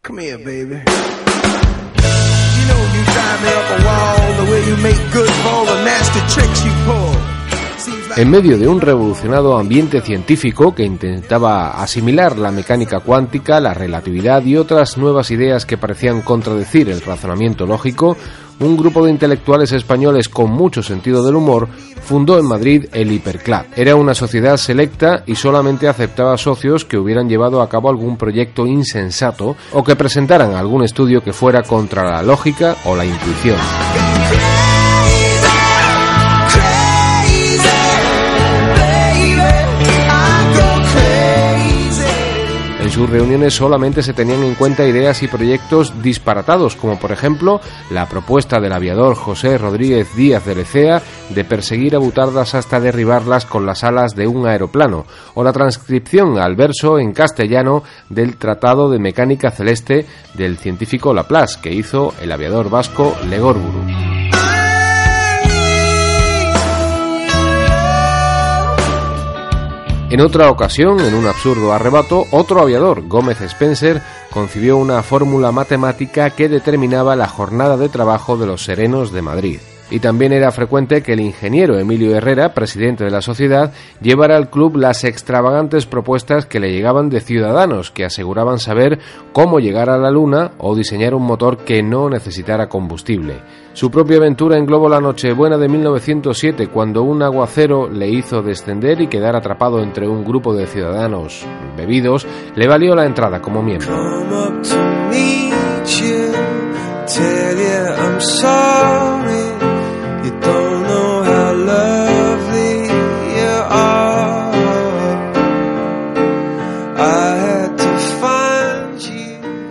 Come here, baby. You know you drive me up a wall the way you make good for all the nasty tricks you pull. En medio de un revolucionado ambiente científico que intentaba asimilar la mecánica cuántica, la relatividad y otras nuevas ideas que parecían contradecir el razonamiento lógico, un grupo de intelectuales españoles con mucho sentido del humor fundó en Madrid el Hiperclub. Era una sociedad selecta y solamente aceptaba socios que hubieran llevado a cabo algún proyecto insensato o que presentaran algún estudio que fuera contra la lógica o la intuición. Sus reuniones solamente se tenían en cuenta ideas y proyectos disparatados, como por ejemplo la propuesta del aviador José Rodríguez Díaz de Lecea de perseguir a butardas hasta derribarlas con las alas de un aeroplano, o la transcripción al verso en castellano del Tratado de Mecánica Celeste del científico Laplace, que hizo el aviador vasco Legorburu. En otra ocasión, en un absurdo arrebato, otro aviador, Gómez Spencer, concibió una fórmula matemática que determinaba la jornada de trabajo de los serenos de Madrid y también era frecuente que el ingeniero Emilio Herrera, presidente de la sociedad, llevara al club las extravagantes propuestas que le llegaban de ciudadanos que aseguraban saber cómo llegar a la Luna o diseñar un motor que no necesitara combustible. Su propia aventura englobó la Nochebuena de 1907 cuando un aguacero le hizo descender y quedar atrapado entre un grupo de ciudadanos bebidos le valió la entrada como miembro.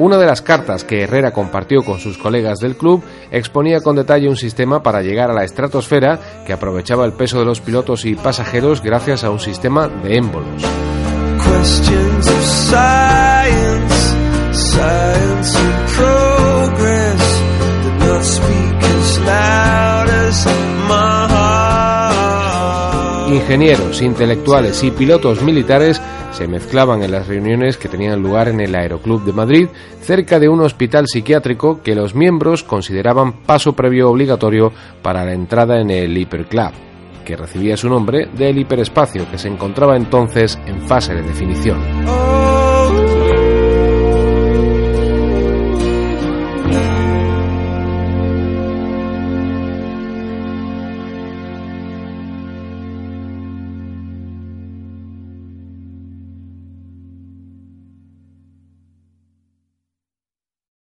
Una de las cartas que Herrera compartió con sus colegas del club exponía con detalle un sistema para llegar a la estratosfera que aprovechaba el peso de los pilotos y pasajeros gracias a un sistema de émbolos. Ingenieros, intelectuales y pilotos militares se mezclaban en las reuniones que tenían lugar en el Aeroclub de Madrid, cerca de un hospital psiquiátrico que los miembros consideraban paso previo obligatorio para la entrada en el Hiperclub, que recibía su nombre del hiperespacio que se encontraba entonces en fase de definición.